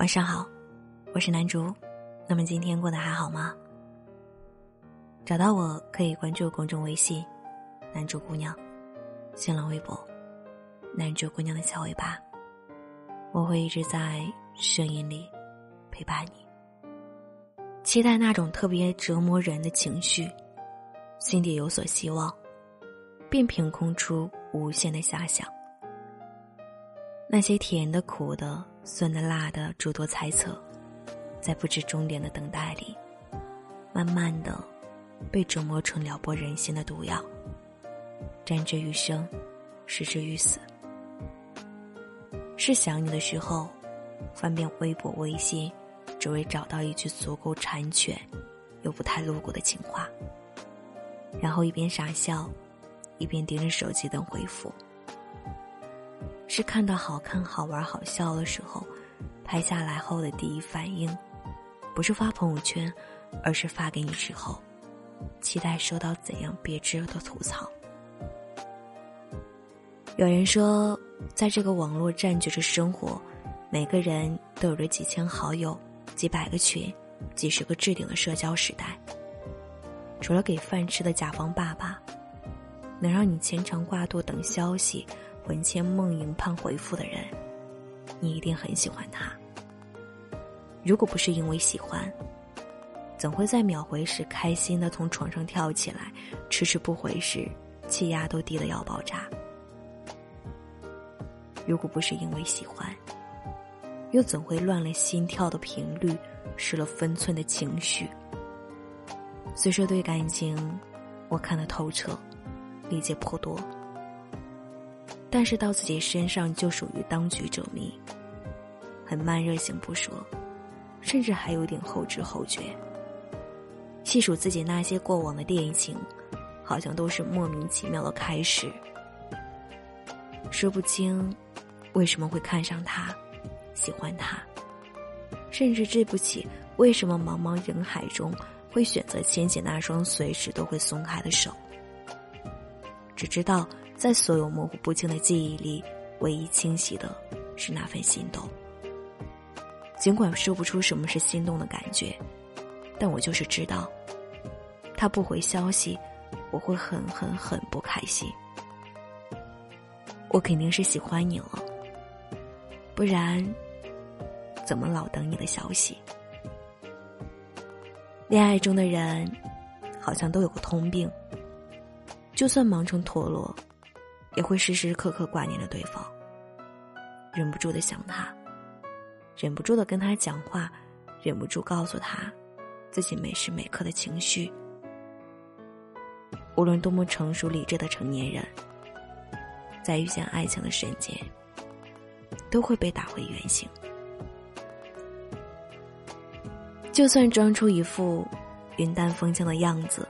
晚上好，我是南竹。那么今天过得还好吗？找到我可以关注公众微信“南竹姑娘”，新浪微博“南竹姑娘的小尾巴”。我会一直在声音里陪伴你。期待那种特别折磨人的情绪，心底有所希望，便凭空出无限的遐想。那些甜的、苦的。酸的、辣的，诸多猜测，在不知终点的等待里，慢慢的被折磨成撩拨人心的毒药，沾之于生，食之于死。是想你的时候，翻遍微博、微信，只为找到一句足够缠卷又不太露骨的情话，然后一边傻笑，一边盯着手机等回复。是看到好看、好玩、好笑的时候，拍下来后的第一反应，不是发朋友圈，而是发给你之后，期待收到怎样别致的吐槽。有人说，在这个网络占据着生活，每个人都有着几千好友、几百个群、几十个置顶的社交时代，除了给饭吃的甲方爸爸，能让你牵肠挂肚等消息。魂牵梦萦盼回复的人，你一定很喜欢他。如果不是因为喜欢，怎会在秒回时开心的从床上跳起来，迟迟不回时气压都低的要爆炸？如果不是因为喜欢，又怎会乱了心跳的频率，失了分寸的情绪？虽说对感情，我看得透彻，理解颇多。但是到自己身上就属于当局者迷，很慢热型不说，甚至还有点后知后觉。细数自己那些过往的恋情，好像都是莫名其妙的开始，说不清为什么会看上他，喜欢他，甚至记不起为什么茫茫人海中会选择牵起那双随时都会松开的手，只知道。在所有模糊不清的记忆里，唯一清晰的是那份心动。尽管说不出什么是心动的感觉，但我就是知道，他不回消息，我会很很很不开心。我肯定是喜欢你了，不然怎么老等你的消息？恋爱中的人好像都有个通病，就算忙成陀螺。也会时时刻刻挂念着对方，忍不住的想他，忍不住的跟他讲话，忍不住告诉他自己每时每刻的情绪。无论多么成熟理智的成年人，在遇见爱情的瞬间，都会被打回原形。就算装出一副云淡风轻的样子，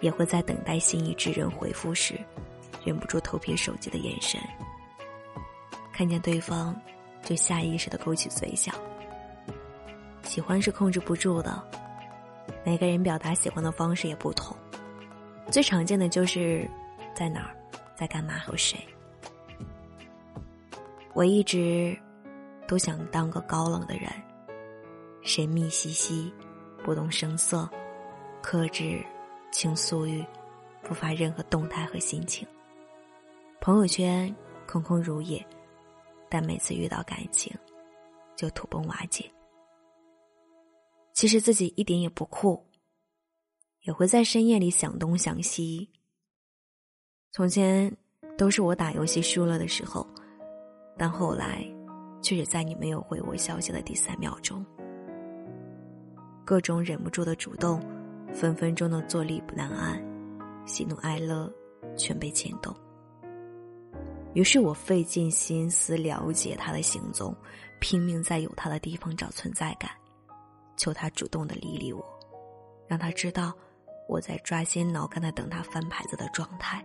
也会在等待心仪之人回复时。忍不住偷瞥手机的眼神，看见对方，就下意识的勾起嘴角。喜欢是控制不住的，每个人表达喜欢的方式也不同。最常见的就是在哪儿，在干嘛和谁。我一直都想当个高冷的人，神秘兮兮，不动声色，克制，倾诉欲，不发任何动态和心情。朋友圈空空如也，但每次遇到感情，就土崩瓦解。其实自己一点也不酷，也会在深夜里想东想西。从前都是我打游戏输了的时候，但后来却是在你没有回我消息的第三秒钟，各种忍不住的主动，分分钟的坐立不难安，喜怒哀乐全被牵动。于是我费尽心思了解他的行踪，拼命在有他的地方找存在感，求他主动的理理我，让他知道我在抓心挠肝的等他翻牌子的状态。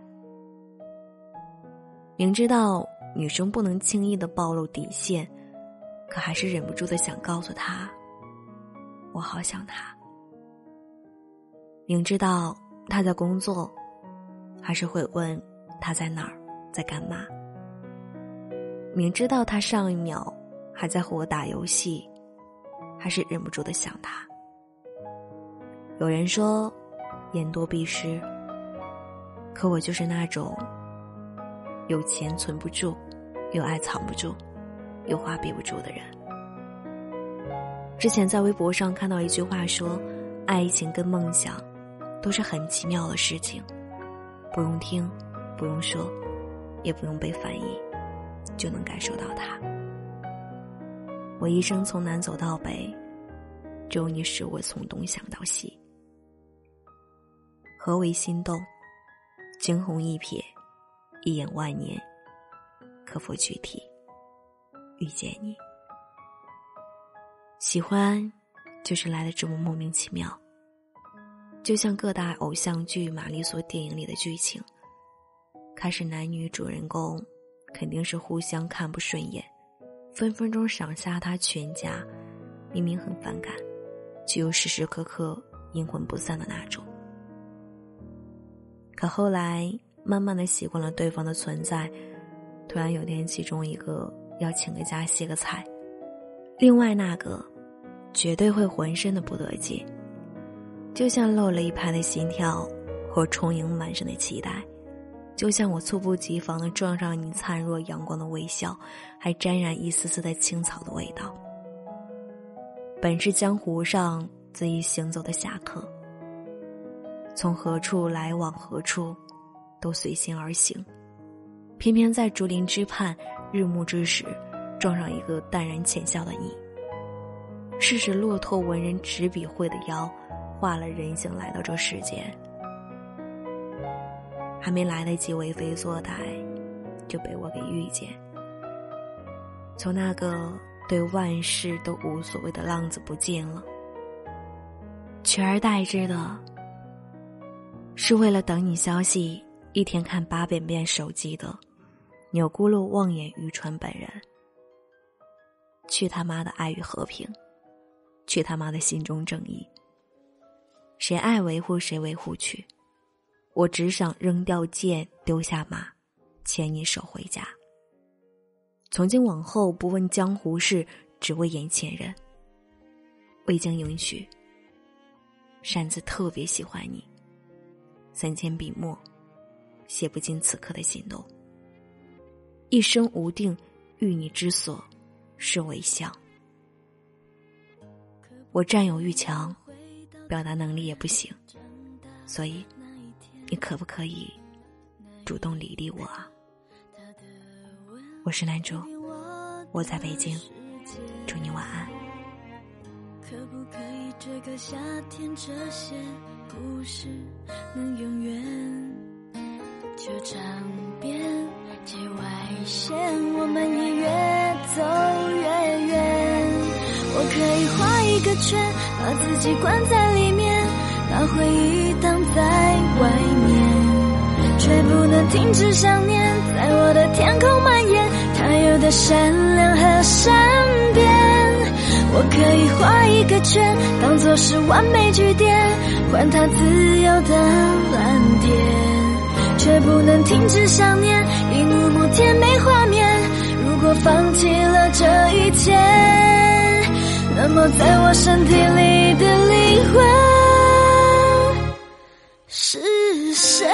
明知道女生不能轻易的暴露底线，可还是忍不住的想告诉他，我好想他。明知道他在工作，还是会问他在哪儿，在干嘛。明知道他上一秒还在和我打游戏，还是忍不住的想他。有人说，言多必失，可我就是那种有钱存不住，有爱藏不住，有话憋不住的人。之前在微博上看到一句话说：“爱情跟梦想，都是很奇妙的事情，不用听，不用说，也不用被翻译，就能感受到它。”我一生从南走到北，只有你使我从东想到西。何为心动？惊鸿一瞥，一眼万年。可否具体遇见你？喜欢，就是来的这么莫名其妙。就像各大偶像剧、玛丽苏电影里的剧情，开始男女主人公肯定是互相看不顺眼。分分钟赏下他全家，明明很反感，却又时时刻刻阴魂不散的那种。可后来慢慢的习惯了对方的存在，突然有天其中一个要请个假歇个菜，另外那个绝对会浑身的不得劲，就像漏了一拍的心跳，或充盈满身的期待。就像我猝不及防的撞上你灿若阳光的微笑，还沾染一丝丝的青草的味道。本是江湖上恣意行走的侠客，从何处来往何处，都随心而行，偏偏在竹林之畔日暮之时，撞上一个淡然浅笑的你。是使骆驼文人执笔绘的妖，化了人形来到这世间。还没来得及为非作歹，就被我给遇见。从那个对万事都无所谓的浪子不见了，取而代之的，是为了等你消息，一天看八遍遍手机的钮咕噜望眼欲穿本人。去他妈的爱与和平，去他妈的心中正义。谁爱维护谁维护去。我只想扔掉剑，丢下马，牵你手回家。从今往后，不问江湖事，只为眼前人。未经允许，擅自特别喜欢你。三千笔墨，写不尽此刻的心动。一生无定，遇你之所是为相。我占有欲强，表达能力也不行，所以。你可不可以主动理理我啊？我是男主，我在北京，祝你晚安。可不可以这个夏天这些故事能永远？球场边界外线，我们也越走越远。我可以画一个圈，把自己关在里面，把回忆挡停止想念，在我的天空蔓延。它有的善良和善变，我可以画一个圈，当作是完美句点，换它自由的蓝天。却不能停止想念，一幕幕甜美画面。如果放弃了这一切，那么在我身体里的灵魂是谁？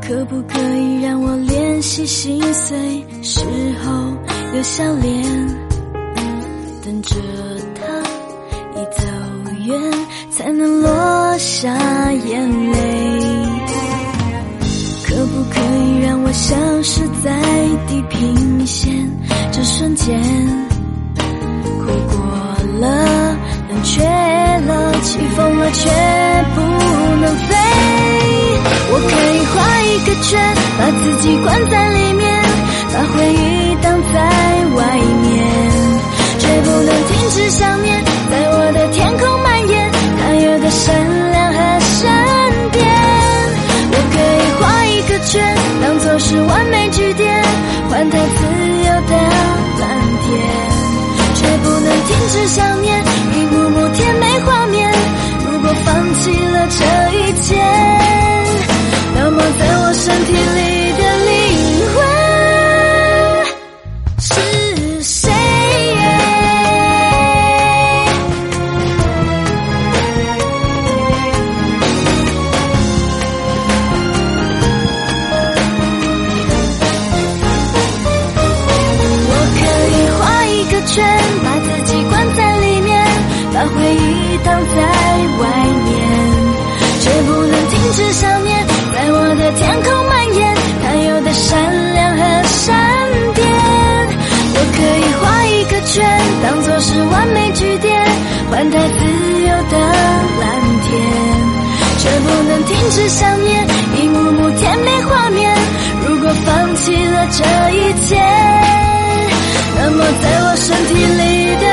可不可以让我练习心碎时候有笑脸，等着他一走远才能落下眼泪？可不可以让我消失在地平线这瞬间？哭过了，冷却了，起风了，却不能飞。我可以画一个圈，把自己关在里面，把回忆是想念一幕幕甜美画面。如果放弃了这一切，那么在我身体里换台自由的蓝天，却不能停止想念一幕幕甜蜜画面。如果放弃了这一切，那么在我身体里的